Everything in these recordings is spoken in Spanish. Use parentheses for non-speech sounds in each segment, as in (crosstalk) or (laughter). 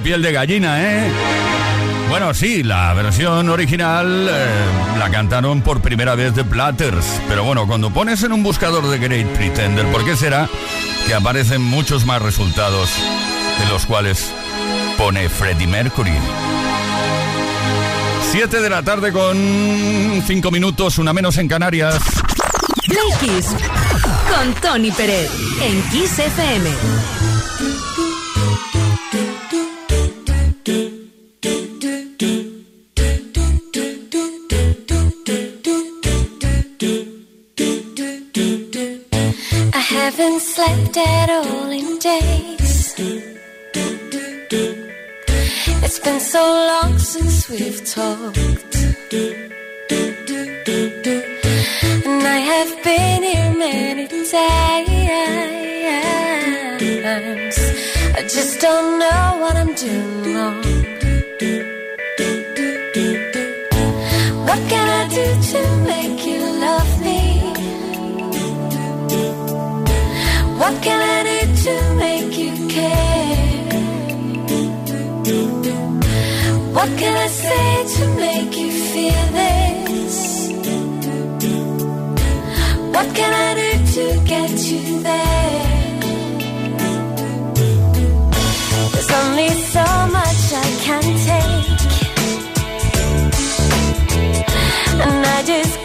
Piel de gallina, ¿eh? Bueno, sí, la versión original eh, la cantaron por primera vez de Platters. Pero bueno, cuando pones en un buscador de Great Pretender, ¿por qué será que aparecen muchos más resultados de los cuales pone Freddie Mercury? Siete de la tarde con cinco minutos, una menos en Canarias. Con Tony Pérez en Kiss FM. Slept at all in days. It's been so long since we've talked. And I have been here many times. I just don't know what I'm doing wrong. What can I say to make you feel this? What can I do to get you there? There's only so much I can take, and I just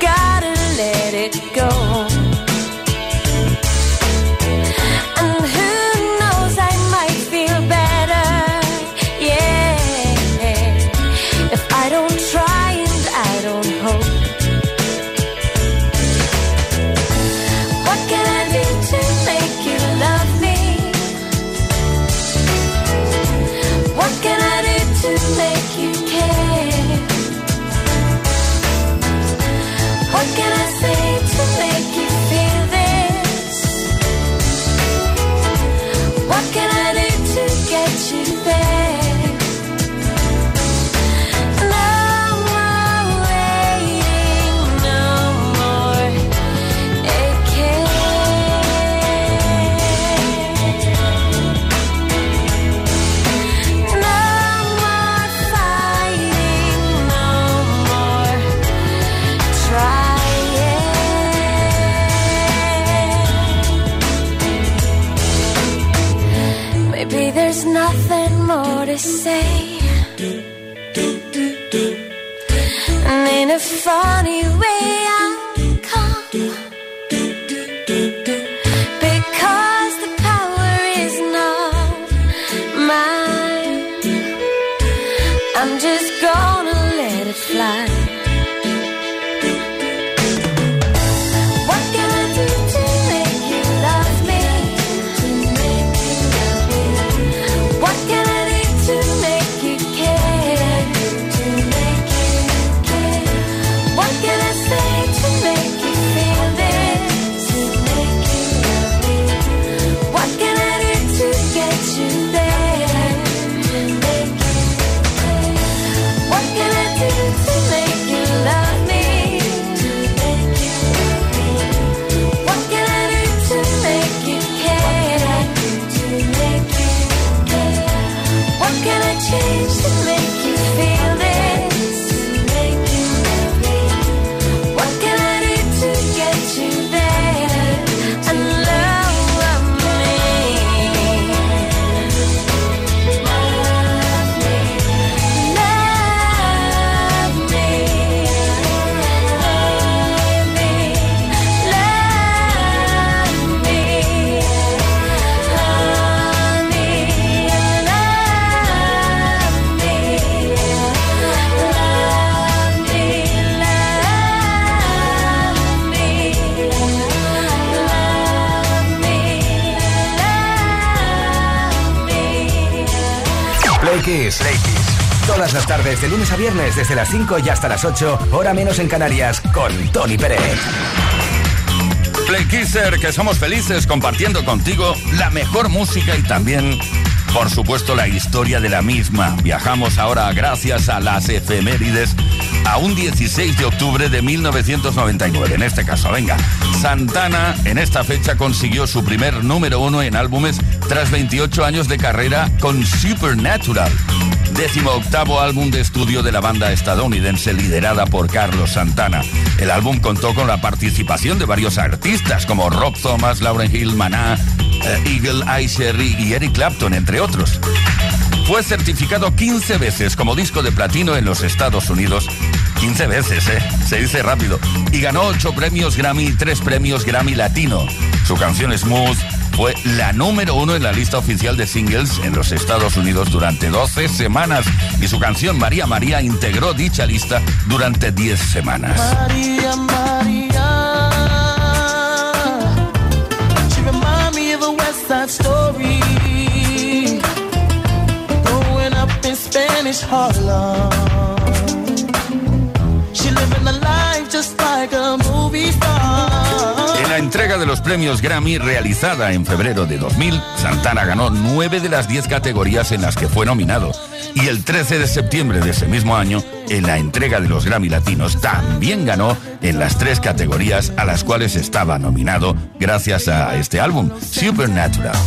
tardes, de lunes a viernes, desde las 5 y hasta las 8, hora menos en Canarias, con Tony Pérez. Play Kisser, que somos felices compartiendo contigo la mejor música y también, por supuesto, la historia de la misma. Viajamos ahora, gracias a las efemérides, a un 16 de octubre de 1999. En este caso, venga, Santana en esta fecha consiguió su primer número uno en álbumes tras 28 años de carrera con Supernatural. Décimo octavo álbum de estudio de la banda estadounidense liderada por Carlos Santana. El álbum contó con la participación de varios artistas como Rob Thomas, Lauren Hill, Maná, eh, Eagle Eye Cherry y Eric Clapton, entre otros. Fue certificado 15 veces como disco de platino en los Estados Unidos. 15 veces, ¿eh? Se dice rápido. Y ganó 8 premios Grammy y 3 premios Grammy Latino. Su canción Smooth fue la número uno en la lista oficial de singles en los Estados Unidos durante 12 semanas. Y su canción María María integró dicha lista durante 10 semanas. Maria, Maria. Entrega de los premios Grammy realizada en febrero de 2000, Santana ganó 9 de las 10 categorías en las que fue nominado. Y el 13 de septiembre de ese mismo año, en la entrega de los Grammy Latinos, también ganó en las tres categorías a las cuales estaba nominado gracias a este álbum, Supernatural.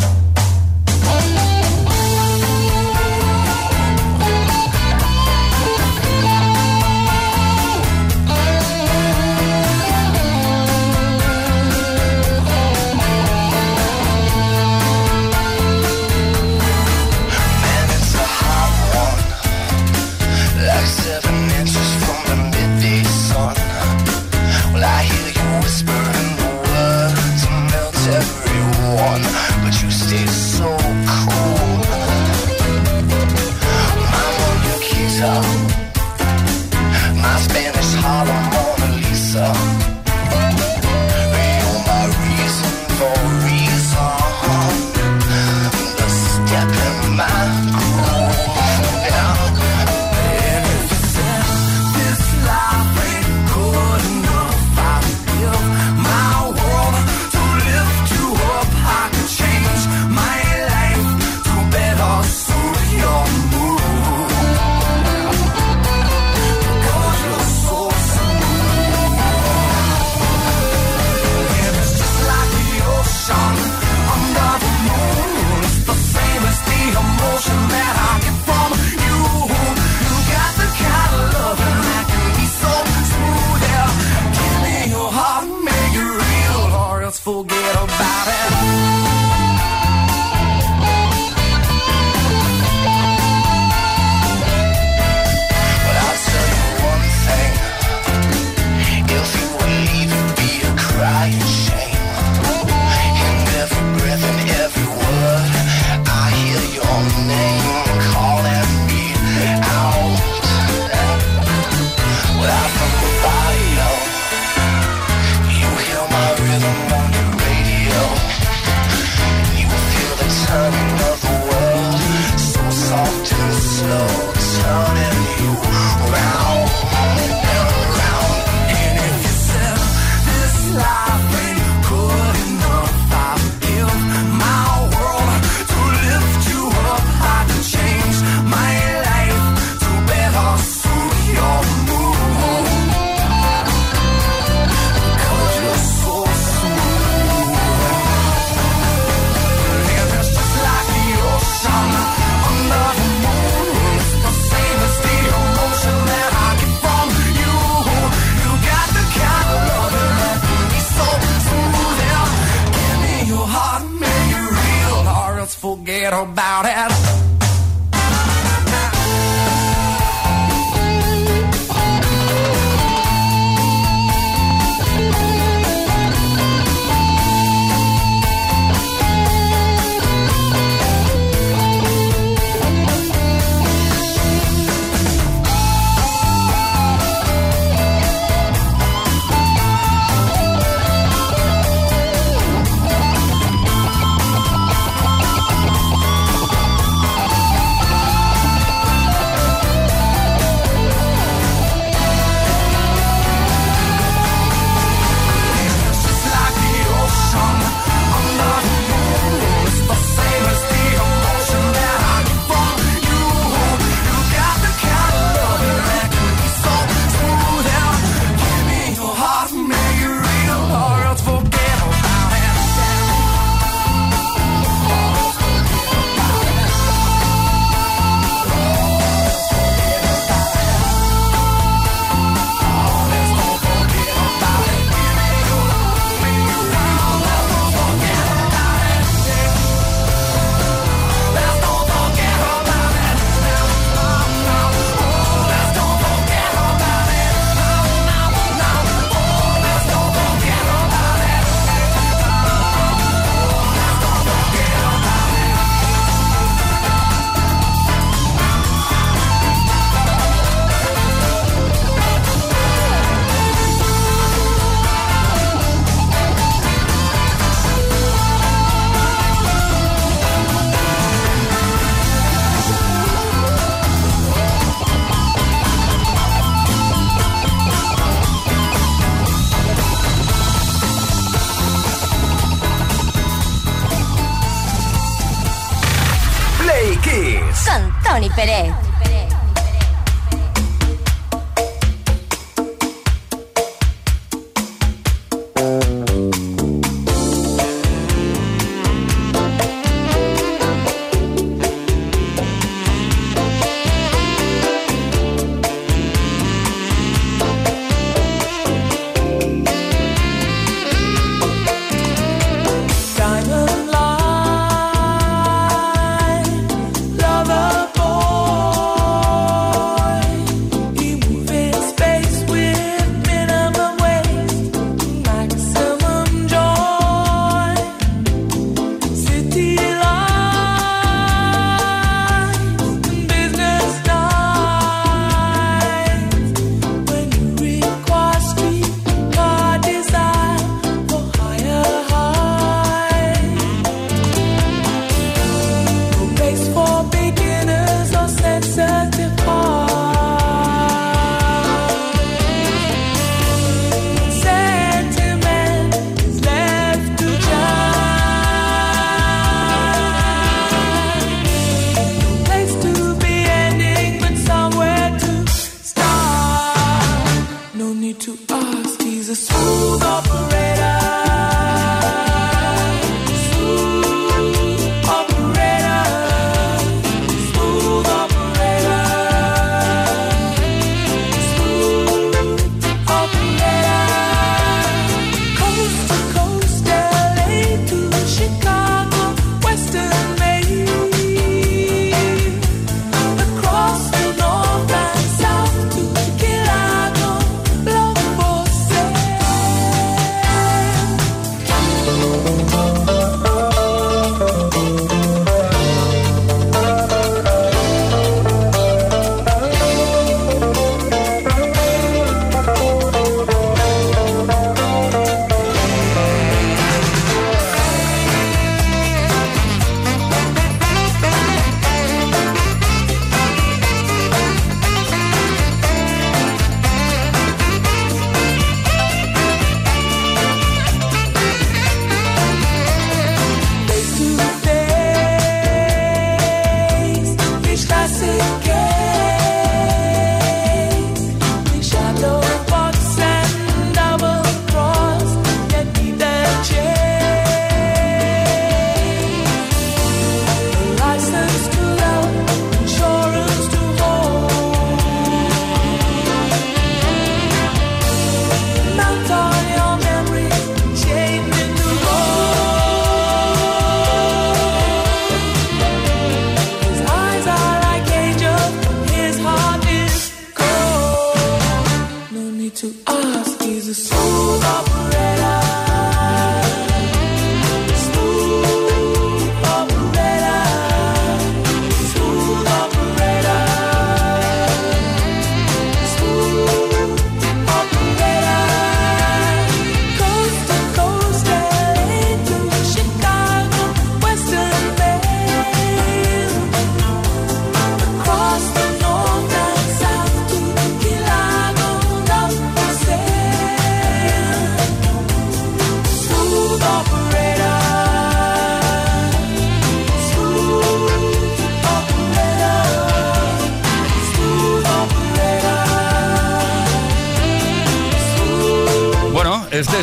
About it.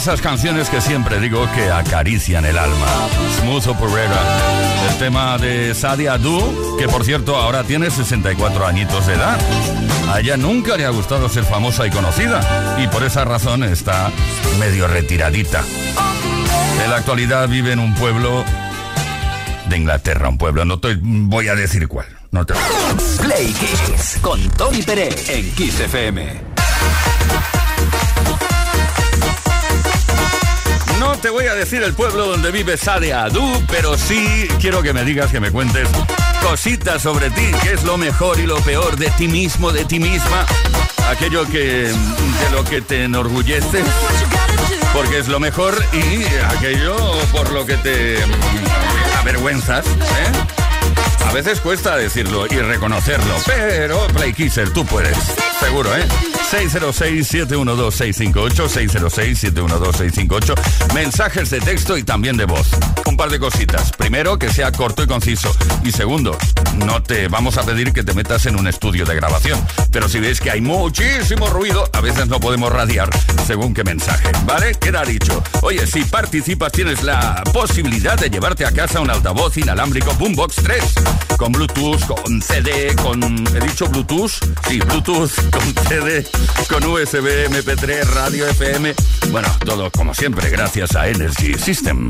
Esas canciones que siempre digo que acarician el alma. Smooth Operator. El tema de Sadia Du, que por cierto ahora tiene 64 añitos de edad. A ella nunca le ha gustado ser famosa y conocida. Y por esa razón está medio retiradita. En la actualidad vive en un pueblo de Inglaterra, un pueblo, no te voy a decir cuál. No te... Play Kiss con Tony Pérez en Kiss FM. Te voy a decir el pueblo donde vive Sadia Adu, pero sí quiero que me digas, que me cuentes cositas sobre ti, qué es lo mejor y lo peor de ti mismo, de ti misma, aquello que de lo que te enorgullece, porque es lo mejor y aquello por lo que te avergüenzas, ¿eh? A veces cuesta decirlo y reconocerlo, pero Play Kisser, tú puedes, seguro, ¿eh? 606-712-658, 606-712-658, mensajes de texto y también de voz. Un par de cositas. Primero, que sea corto y conciso. Y segundo, no te vamos a pedir que te metas en un estudio de grabación. Pero si ves que hay muchísimo ruido, a veces no podemos radiar según qué mensaje. ¿Vale? Queda dicho. Oye, si participas tienes la posibilidad de llevarte a casa un altavoz inalámbrico Boombox 3. Con Bluetooth, con CD, con... ¿He dicho Bluetooth? Sí, Bluetooth, (laughs) con CD, con USB, MP3, radio FM. Bueno, todo como siempre gracias a Energy System.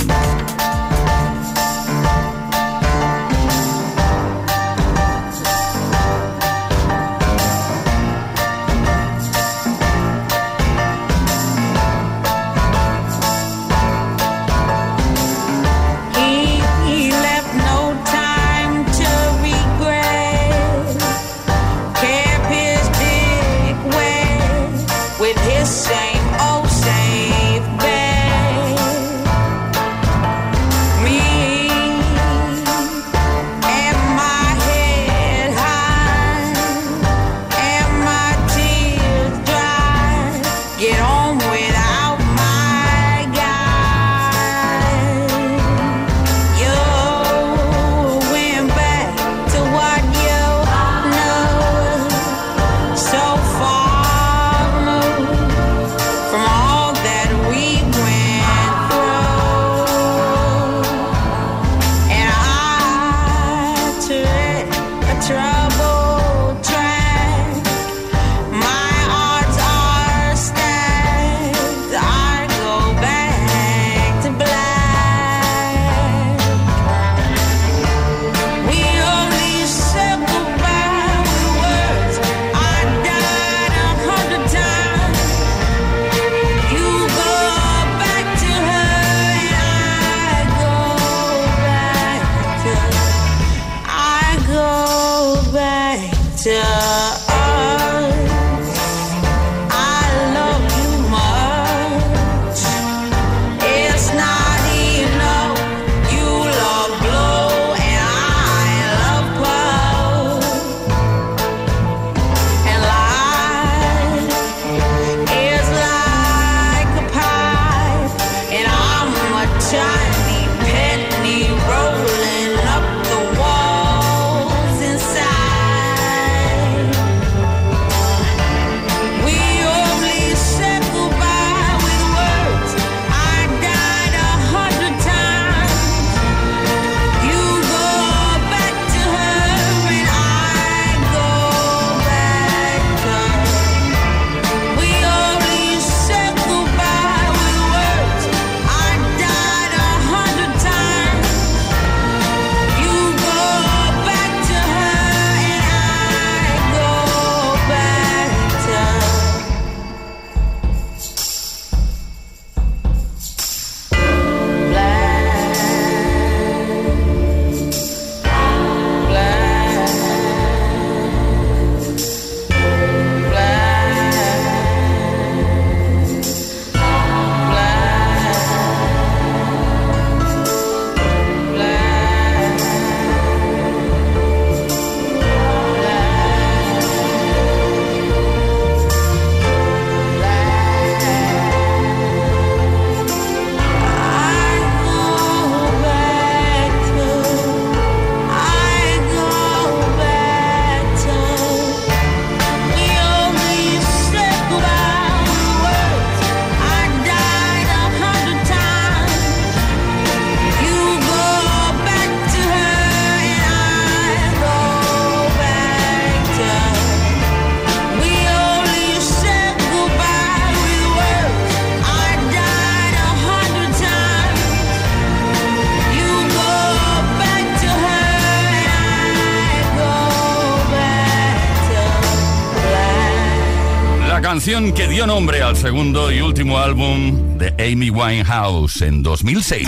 que dio nombre al segundo y último álbum de Amy Winehouse en 2006.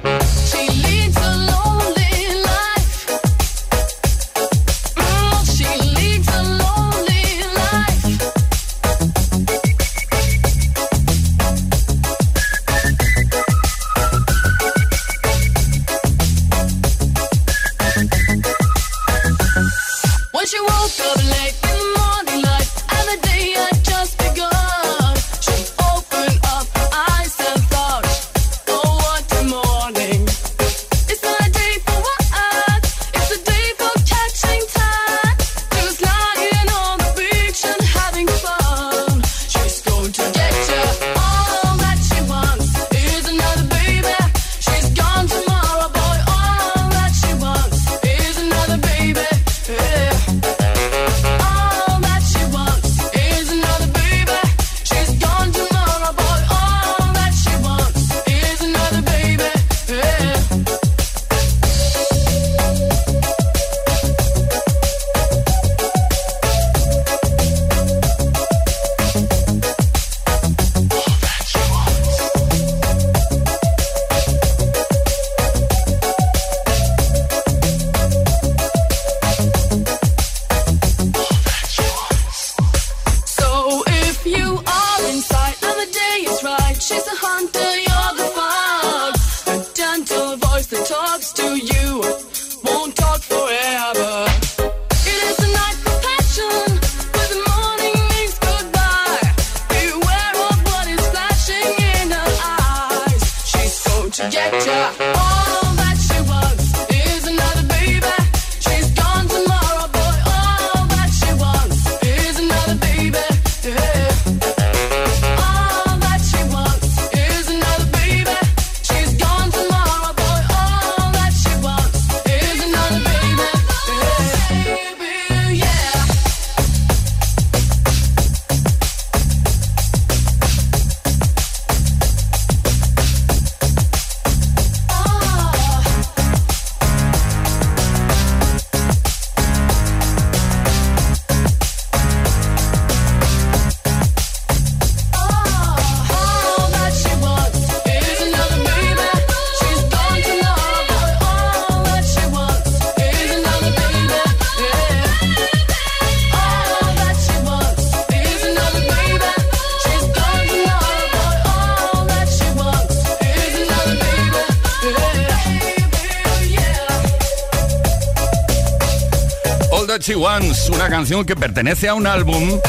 Wants, una canción que pertenece a un álbum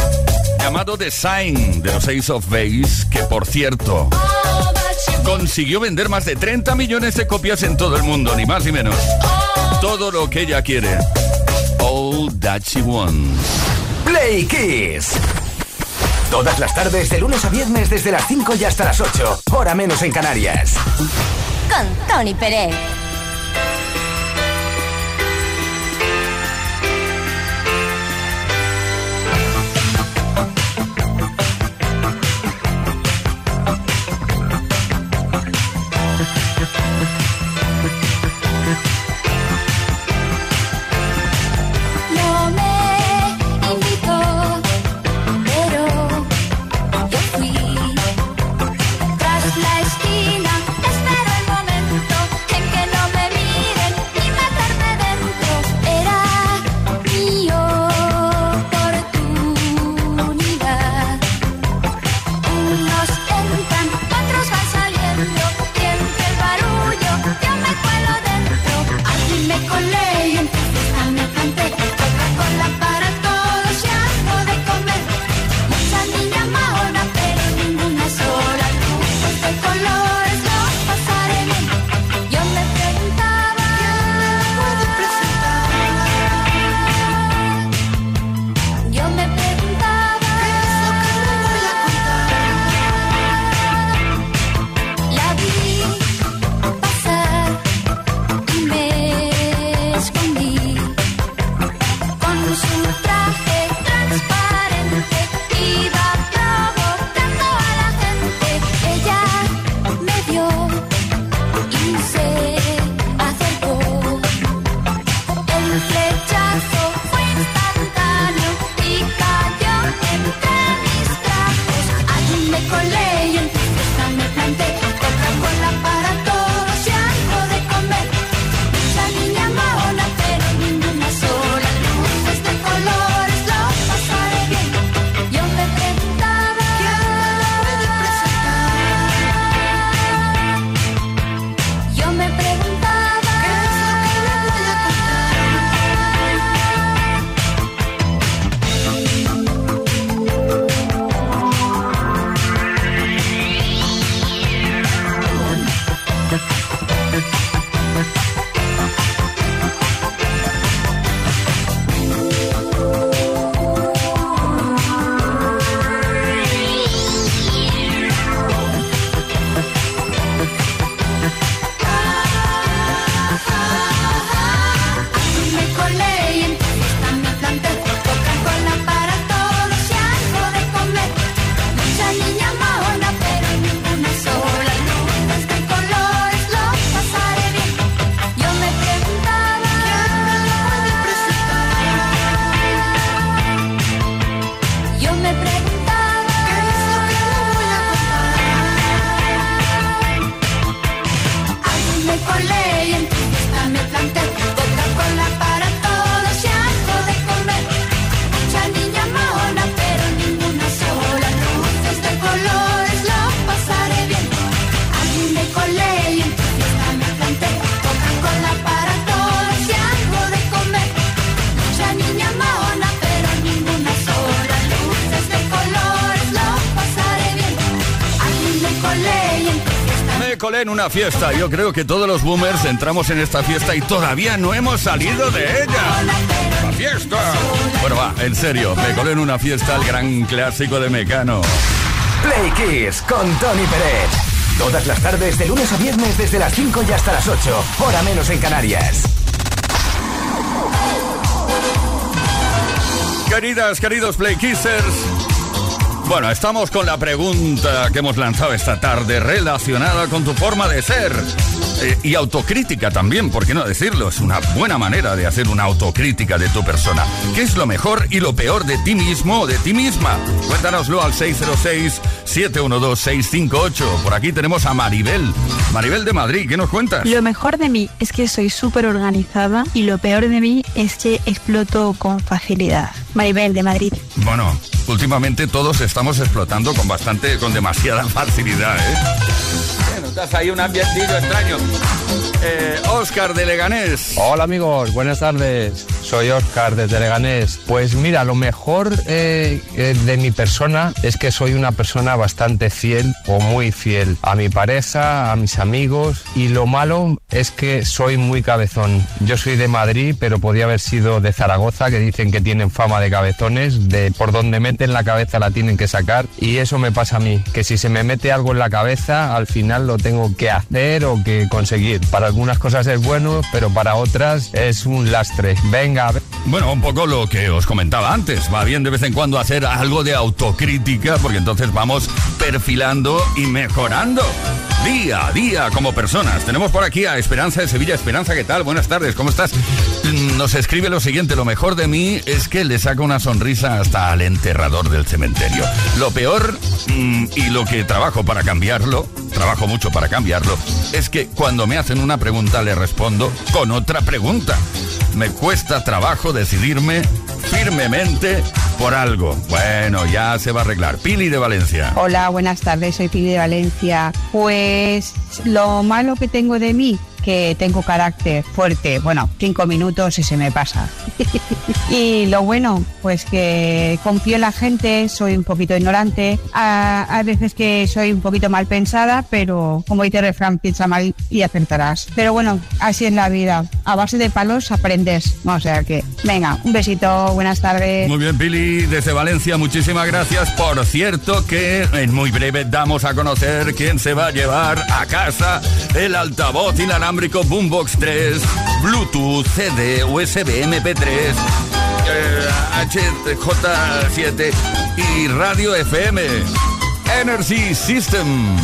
llamado The Sign de los Ace of Base, que por cierto consiguió vender más de 30 millones de copias en todo el mundo, ni más ni menos. Todo lo que ella quiere. All That She Wants. Play Kiss. Todas las tardes, de lunes a viernes, desde las 5 y hasta las 8. Hora menos en Canarias. Con Tony Pérez. En una fiesta. Yo creo que todos los boomers entramos en esta fiesta y todavía no hemos salido de ella. ¡La fiesta! Bueno, va, en serio, me colé en una fiesta, el gran clásico de Mecano. Play Kiss con Tony Pérez. Todas las tardes, de lunes a viernes, desde las 5 y hasta las 8. Hora menos en Canarias. Queridas, queridos Play Kissers. Bueno, estamos con la pregunta que hemos lanzado esta tarde relacionada con tu forma de ser. Eh, y autocrítica también, ¿por qué no decirlo? Es una buena manera de hacer una autocrítica de tu persona. ¿Qué es lo mejor y lo peor de ti mismo o de ti misma? Cuéntanoslo al 606-712-658. Por aquí tenemos a Maribel. Maribel de Madrid, ¿qué nos cuentas? Lo mejor de mí es que soy súper organizada y lo peor de mí es que exploto con facilidad. Maribel de Madrid. Bueno, últimamente todos estamos explotando con bastante, con demasiada facilidad, ¿eh? Notas ahí un ambientillo extraño. Eh, Oscar de Leganés. Hola amigos, buenas tardes. soy Oscar desde Leganés. Pues mira, lo mejor eh, eh, de mi persona es que soy una persona bastante fiel o muy fiel a mi pareja, a mis amigos y lo malo es que soy muy cabezón. Yo soy de Madrid, pero podía haber sido de Zaragoza, que dicen que tienen fama de cabezones, de por donde meten la cabeza la tienen que sacar y eso me pasa a mí, que si se me mete algo en la cabeza, al final lo tengo que hacer o que conseguir. Para algunas cosas es bueno, pero para otras es un lastre. Venga, ve- Bueno, un poco lo que os comentaba antes. Va bien de vez en cuando hacer algo de autocrítica porque entonces vamos perfilando y mejorando día a día como personas. Tenemos por aquí a Esperanza de Sevilla. Esperanza, ¿qué tal? Buenas tardes, ¿cómo estás? Nos escribe lo siguiente, lo mejor de mí es que le saca una sonrisa hasta al enterrador del cementerio. Lo peor mm, y lo que trabajo para cambiarlo, trabajo mucho para cambiarlo, es que cuando me hacen una pregunta le respondo con otra pregunta. Me cuesta trabajo decidirme firmemente por algo. Bueno, ya se va a arreglar. Pili de Valencia. Hola, buenas tardes, soy Pili de Valencia. Pues lo malo que tengo de mí, que tengo carácter fuerte, bueno, cinco minutos y se me pasa. (laughs) y lo bueno, pues que confío en la gente, soy un poquito ignorante, a, a veces que soy un poquito mal pensada, pero como dice el refrán, piensa mal y acertarás. Pero bueno, así es la vida, a base de palos aprendes, o sea que, venga, un besito, buenas tardes. Muy bien, Pili, desde Valencia, muchísimas gracias. Por cierto que en muy breve damos a conocer quién se va a llevar a casa el altavoz inalámbrico Boombox 3, Bluetooth, CD, USB, MP3, eh, HJ7 y Radio FM. Energy System.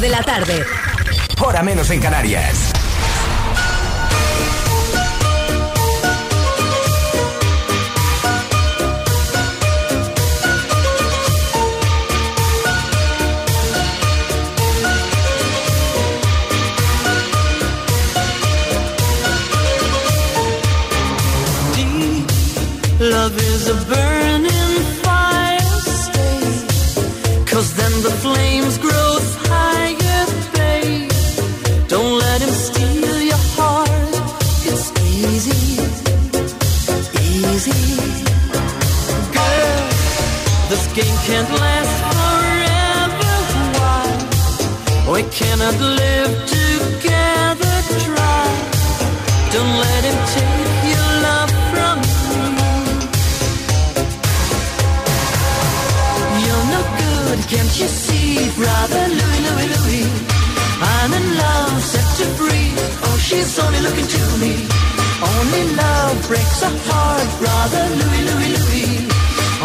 De la tarde. Can't you see, brother Louis, Louis, Louis? I'm in love, set to free. Oh, she's only looking to me. Only love breaks a heart, brother Louis, Louis.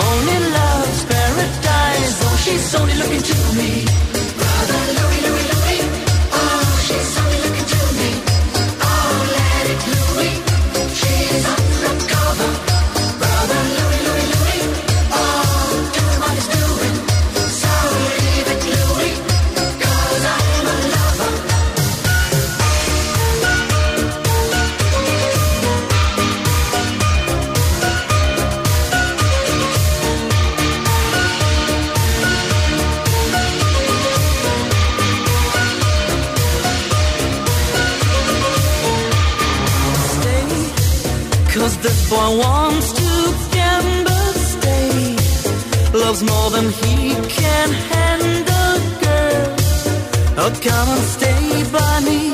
Only love's paradise. Oh, she's only looking to me. Brother Louis, come and stay by me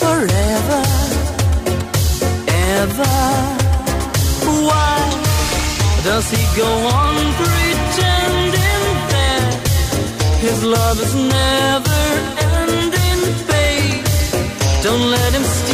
forever, ever. Why does he go on pretending that his love is never ending, babe? Don't let him steal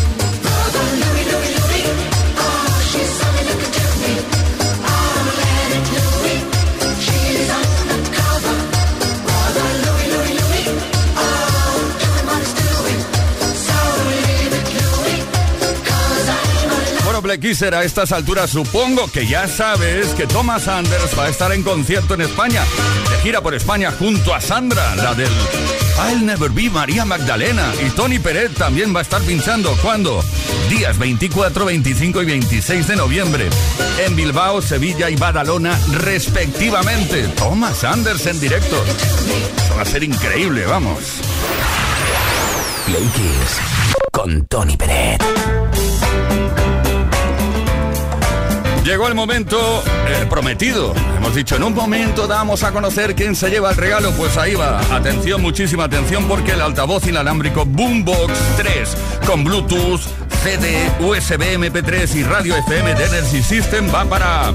Black Kisser, a estas alturas supongo que ya sabes que Thomas Anders va a estar en concierto en España. De gira por España junto a Sandra, la del I'll Never Be María Magdalena. Y Tony Peret también va a estar pinchando. ¿Cuándo? Días 24, 25 y 26 de noviembre. En Bilbao, Sevilla y Badalona, respectivamente. Thomas Anders en directo. Eso va a ser increíble, vamos. Play Kiss con Tony Peret. Llegó el momento prometido. Hemos dicho, en un momento damos a conocer quién se lleva el regalo. Pues ahí va. Atención, muchísima atención, porque el altavoz inalámbrico Boombox 3 con Bluetooth, CD, USB, MP3 y radio FM de Energy System va para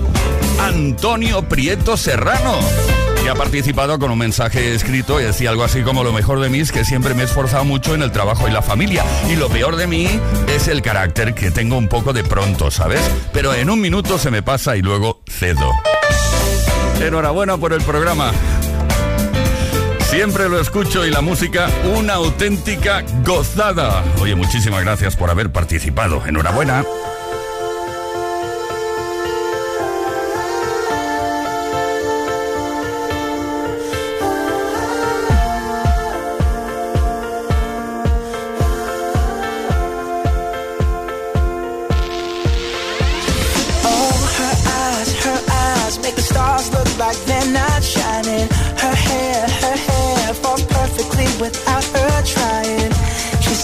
Antonio Prieto Serrano. Ha participado con un mensaje escrito y decía algo así como lo mejor de mí es que siempre me he esforzado mucho en el trabajo y la familia y lo peor de mí es el carácter que tengo un poco de pronto, ¿sabes? Pero en un minuto se me pasa y luego cedo. Enhorabuena por el programa. Siempre lo escucho y la música una auténtica gozada. Oye, muchísimas gracias por haber participado. Enhorabuena.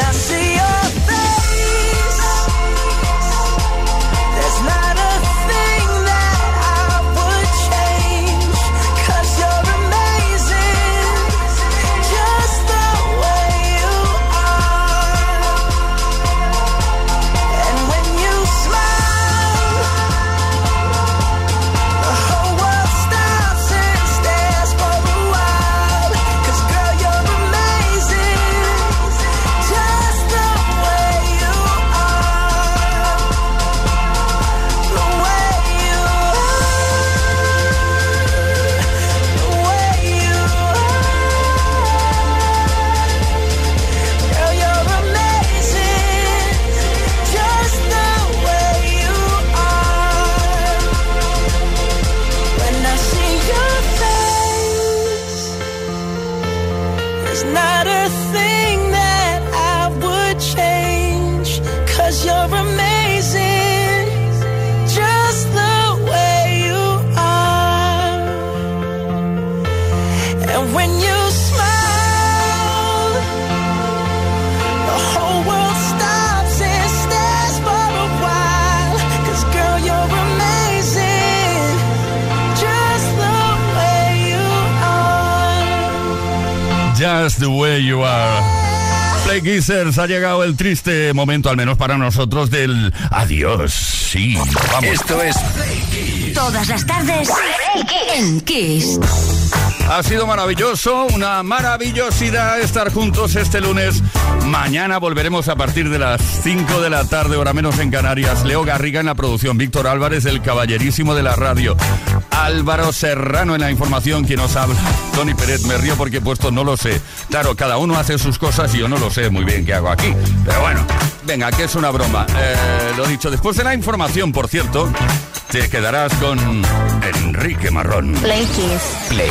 I see the way you are. Play Kissers, ha llegado el triste momento, al menos para nosotros, del adiós. Sí, vamos. Esto es Todas las tardes en Kiss. Ha sido maravilloso, una maravillosidad estar juntos este lunes. Mañana volveremos a partir de las 5 de la tarde, hora menos en Canarias. Leo Garriga en la producción, Víctor Álvarez, el caballerísimo de la radio. Álvaro Serrano en la información, quien nos habla. Tony Pérez, me río porque he puesto no lo sé. Claro, cada uno hace sus cosas y yo no lo sé muy bien qué hago aquí. Pero bueno, venga, que es una broma. Eh, lo dicho, después de la información, por cierto, te quedarás con Enrique Marrón. Play Kiss. Play